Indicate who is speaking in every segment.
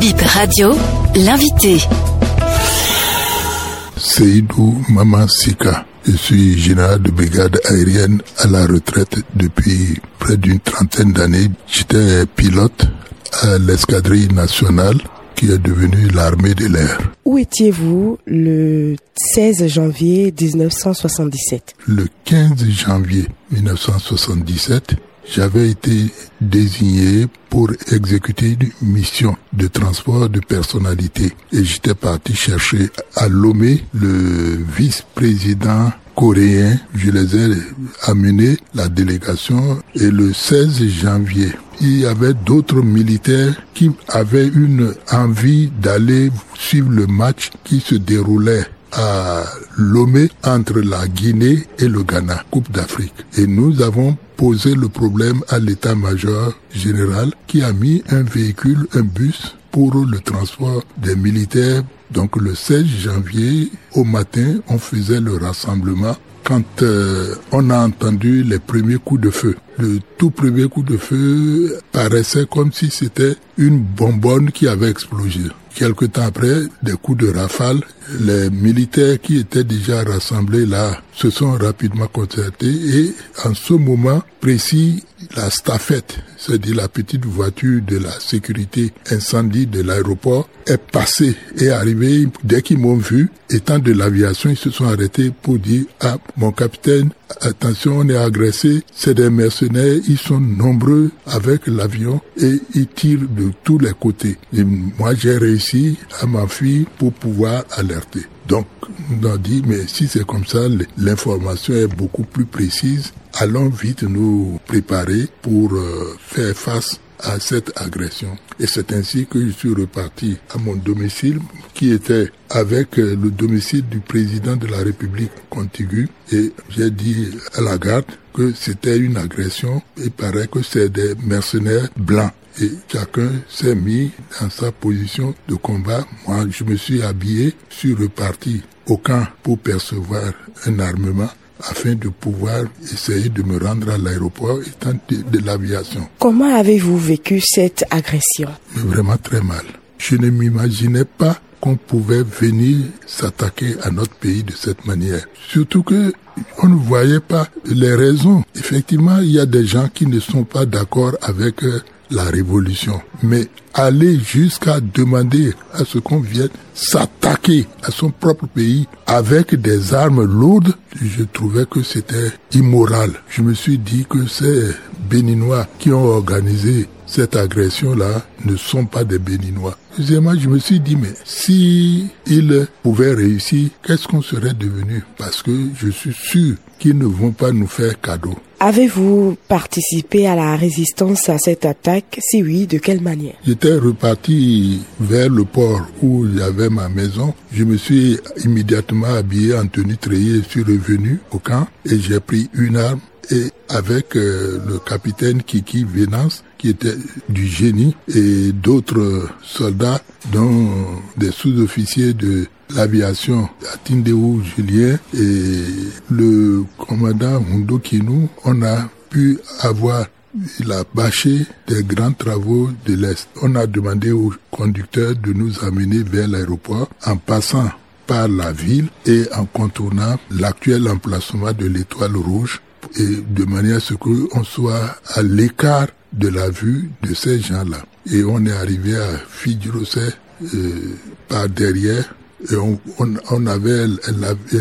Speaker 1: Bip Radio, l'invité.
Speaker 2: Seydou Mama Sika. Je suis général de brigade aérienne à la retraite depuis près d'une trentaine d'années. J'étais pilote à l'escadrille nationale qui est devenue l'armée de l'air.
Speaker 3: Où étiez-vous le 16 janvier 1977
Speaker 2: Le 15 janvier 1977, j'avais été désigné pour exécuter une mission de transport de personnalité et j'étais parti chercher à Lomé le vice-président coréen. Je les ai amenés, la délégation, et le 16 janvier, il y avait d'autres militaires qui avaient une envie d'aller suivre le match qui se déroulait à Lomé entre la Guinée et le Ghana, Coupe d'Afrique. Et nous avons posé le problème à l'état-major général qui a mis un véhicule, un bus pour le transport des militaires. Donc le 16 janvier au matin, on faisait le rassemblement quand euh, on a entendu les premiers coups de feu. Le tout premier coup de feu paraissait comme si c'était une bonbonne qui avait explosé. Quelque temps après, des coups de rafale, les militaires qui étaient déjà rassemblés là se sont rapidement concertés et en ce moment précis, la staffette, c'est-à-dire la petite voiture de la sécurité incendie de l'aéroport, est passée et arrivée. Dès qu'ils m'ont vu, étant de l'aviation, ils se sont arrêtés pour dire, ah, mon capitaine, attention, on est agressé, c'est des mercenaires, ils sont nombreux avec l'avion et ils tirent de tous les côtés. Et moi, j'ai réussi à m'enfuir pour pouvoir alerter. Donc, on a dit, mais si c'est comme ça, l'information est beaucoup plus précise. Allons vite nous préparer pour euh, faire face à cette agression. Et c'est ainsi que je suis reparti à mon domicile qui était avec euh, le domicile du président de la République contiguë et j'ai dit à la garde que c'était une agression. Il paraît que c'est des mercenaires blancs et chacun s'est mis dans sa position de combat. Moi, je me suis habillé, suis reparti au camp pour percevoir un armement afin de pouvoir essayer de me rendre à l'aéroport étant de, de l'aviation.
Speaker 3: Comment avez-vous vécu cette agression?
Speaker 2: Mais vraiment très mal. Je ne m'imaginais pas qu'on pouvait venir s'attaquer à notre pays de cette manière. Surtout que on ne voyait pas les raisons. Effectivement, il y a des gens qui ne sont pas d'accord avec la révolution. Mais aller jusqu'à demander à ce qu'on vienne s'attaquer à son propre pays avec des armes lourdes, je trouvais que c'était immoral. Je me suis dit que ces Béninois qui ont organisé cette agression-là ne sont pas des Béninois. Deuxièmement, je me suis dit, mais si ils pouvaient réussir, qu'est-ce qu'on serait devenu? Parce que je suis sûr qu'ils ne vont pas nous faire cadeau.
Speaker 3: Avez-vous participé à la résistance à cette attaque? Si oui, de quelle manière?
Speaker 2: J'étais reparti vers le port où j'avais ma maison. Je me suis immédiatement habillé en tenue treillée. Je suis revenu au camp et j'ai pris une arme et avec euh, le capitaine Kiki Venance, qui était du génie, et d'autres soldats, dont des sous-officiers de l'aviation, Atindéou Julien et le commandant Hundo Kinou, on a pu avoir il a des grands travaux de l'Est. On a demandé au conducteur de nous amener vers l'aéroport en passant par la ville et en contournant l'actuel emplacement de l'étoile rouge et de manière à ce qu'on soit à l'écart de la vue de ces gens-là. Et on est arrivé à Fidjirosé euh, par derrière et on, on, on avait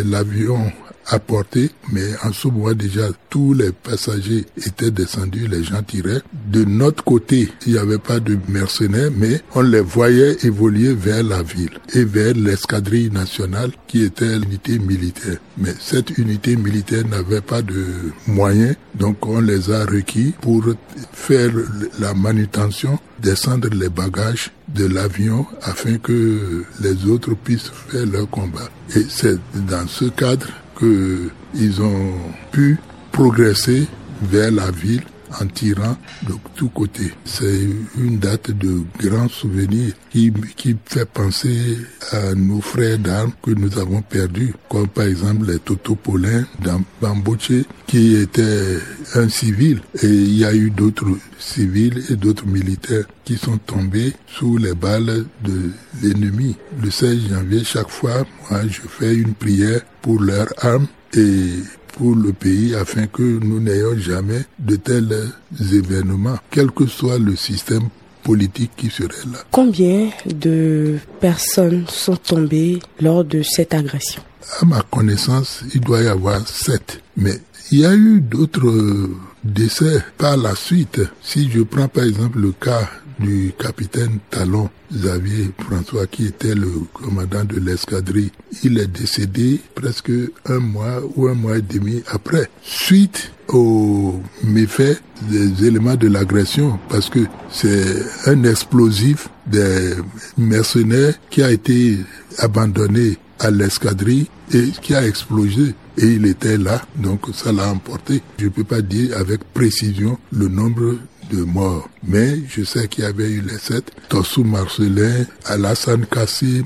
Speaker 2: l'avion à portée, mais en ce moment déjà tous les passagers étaient descendus, les gens tiraient. De notre côté, il n'y avait pas de mercenaires, mais on les voyait évoluer vers la ville et vers l'escadrille nationale qui était l'unité militaire. Mais cette unité militaire n'avait pas de moyens, donc on les a requis pour faire la manutention, descendre les bagages de l'avion afin que les autres puissent faire leur combat. Et c'est dans ce cadre qu'ils ont pu progresser vers la ville en tirant de tous côtés. C'est une date de grand souvenir qui, qui fait penser à nos frères d'armes que nous avons perdus, comme par exemple les Toto Paulin dans Bamboche, qui était un civil, et il y a eu d'autres civils et d'autres militaires qui sont tombés sous les balles de l'ennemi. Le 16 janvier, chaque fois, moi, je fais une prière pour leurs armes et pour le pays afin que nous n'ayons jamais de tels événements, quel que soit le système politique qui serait là.
Speaker 3: Combien de personnes sont tombées lors de cette agression?
Speaker 2: À ma connaissance, il doit y avoir sept. Mais il y a eu d'autres décès par la suite. Si je prends par exemple le cas du capitaine Talon Xavier François qui était le commandant de l'escadrille. Il est décédé presque un mois ou un mois et demi après, suite aux méfaits des éléments de l'agression parce que c'est un explosif des mercenaires qui a été abandonné à l'escadrille et qui a explosé et il était là, donc ça l'a emporté. Je ne peux pas dire avec précision le nombre de morts. Mais je sais qu'il y avait eu les sept. Tossou Marcelin, Alassane Kassim,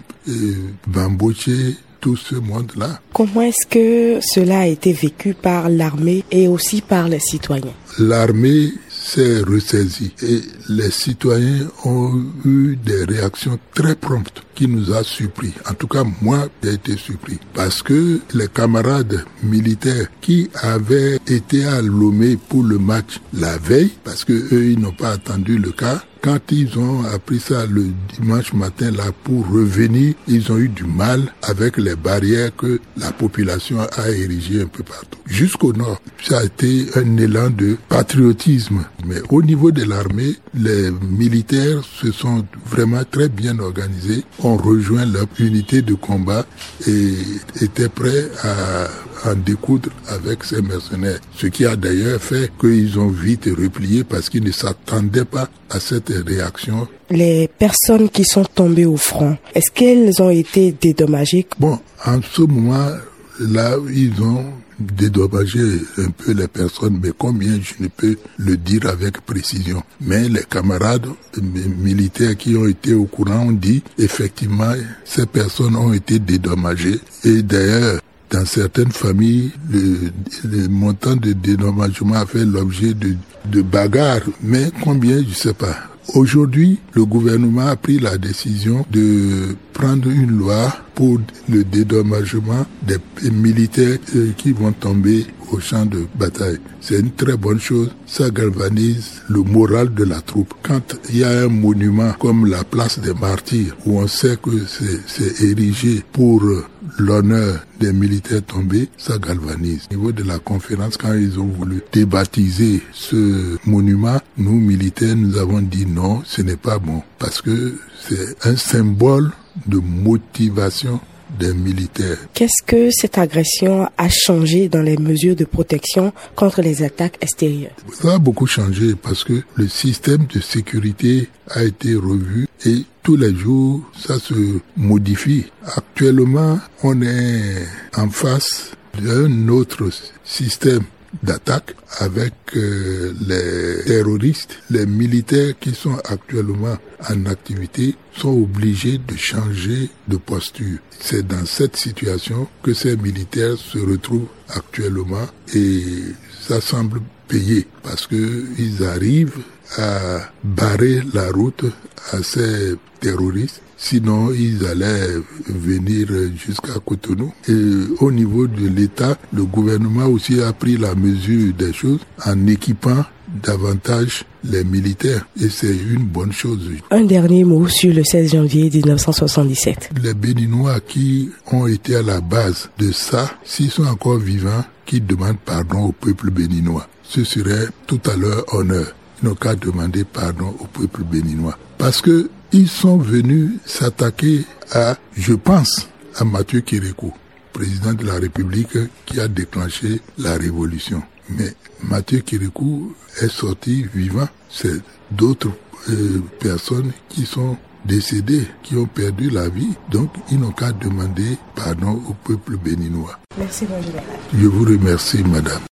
Speaker 2: Bamboche, tout ce monde-là.
Speaker 3: Comment est-ce que cela a été vécu par l'armée et aussi par les citoyens?
Speaker 2: L'armée s'est ressaisie et les citoyens ont eu des réactions très promptes qui nous a surpris. En tout cas, moi, j'ai été surpris parce que les camarades militaires qui avaient été à Lomé pour le match la veille, parce que eux, ils n'ont pas attendu le cas, quand ils ont appris ça le dimanche matin là pour revenir, ils ont eu du mal avec les barrières que la population a érigées un peu partout. Jusqu'au nord, ça a été un élan de patriotisme. Mais au niveau de l'armée, les militaires se sont vraiment très bien organisés, ont rejoint leur unité de combat et étaient prêts à en découdre avec ces mercenaires. Ce qui a d'ailleurs fait qu'ils ont vite replié parce qu'ils ne s'attendaient pas à cette réaction.
Speaker 3: Les personnes qui sont tombées au front, est-ce qu'elles ont été dédommagées?
Speaker 2: Bon, en ce moment, là, ils ont dédommagé un peu les personnes, mais combien je ne peux le dire avec précision. Mais les camarades militaires qui ont été au courant ont dit effectivement ces personnes ont été dédommagées. Et d'ailleurs, dans certaines familles, le, le, montant de dédommagement a fait l'objet de, de bagarres, mais combien, je ne sais pas. Aujourd'hui, le gouvernement a pris la décision de prendre une loi pour le dédommagement des militaires qui vont tomber au champ de bataille. C'est une très bonne chose. Ça galvanise le moral de la troupe. Quand il y a un monument comme la place des martyrs, où on sait que c'est érigé pour l'honneur des militaires tombés, ça galvanise. Au niveau de la conférence, quand ils ont voulu débaptiser ce monument, nous, militaires, nous avons dit non, ce n'est pas bon. Parce que c'est un symbole de motivation des militaires.
Speaker 3: Qu'est-ce que cette agression a changé dans les mesures de protection contre les attaques extérieures?
Speaker 2: Ça a beaucoup changé parce que le système de sécurité a été revu et tous les jours ça se modifie. Actuellement, on est en face d'un autre système d'attaque avec euh, les terroristes, les militaires qui sont actuellement en activité sont obligés de changer de posture. C'est dans cette situation que ces militaires se retrouvent actuellement et ça semble payer parce que ils arrivent à barrer la route à ces terroristes Sinon, ils allaient venir jusqu'à Cotonou. Et au niveau de l'État, le gouvernement aussi a pris la mesure des choses en équipant davantage les militaires. Et c'est une bonne chose.
Speaker 3: Un dernier mot sur le 16 janvier 1977.
Speaker 2: Les Béninois qui ont été à la base de ça, s'ils sont encore vivants, qui demandent pardon au peuple béninois. Ce serait tout à leur honneur. Ils n'ont qu'à demander pardon au peuple béninois. Parce que ils sont venus s'attaquer à, je pense, à Mathieu Kérékou, président de la République qui a déclenché la révolution. Mais Mathieu Kérékou est sorti vivant. C'est d'autres euh, personnes qui sont décédées, qui ont perdu la vie. Donc, ils n'ont qu'à demander pardon au peuple béninois.
Speaker 3: Merci, mon général.
Speaker 2: Je vous remercie, madame.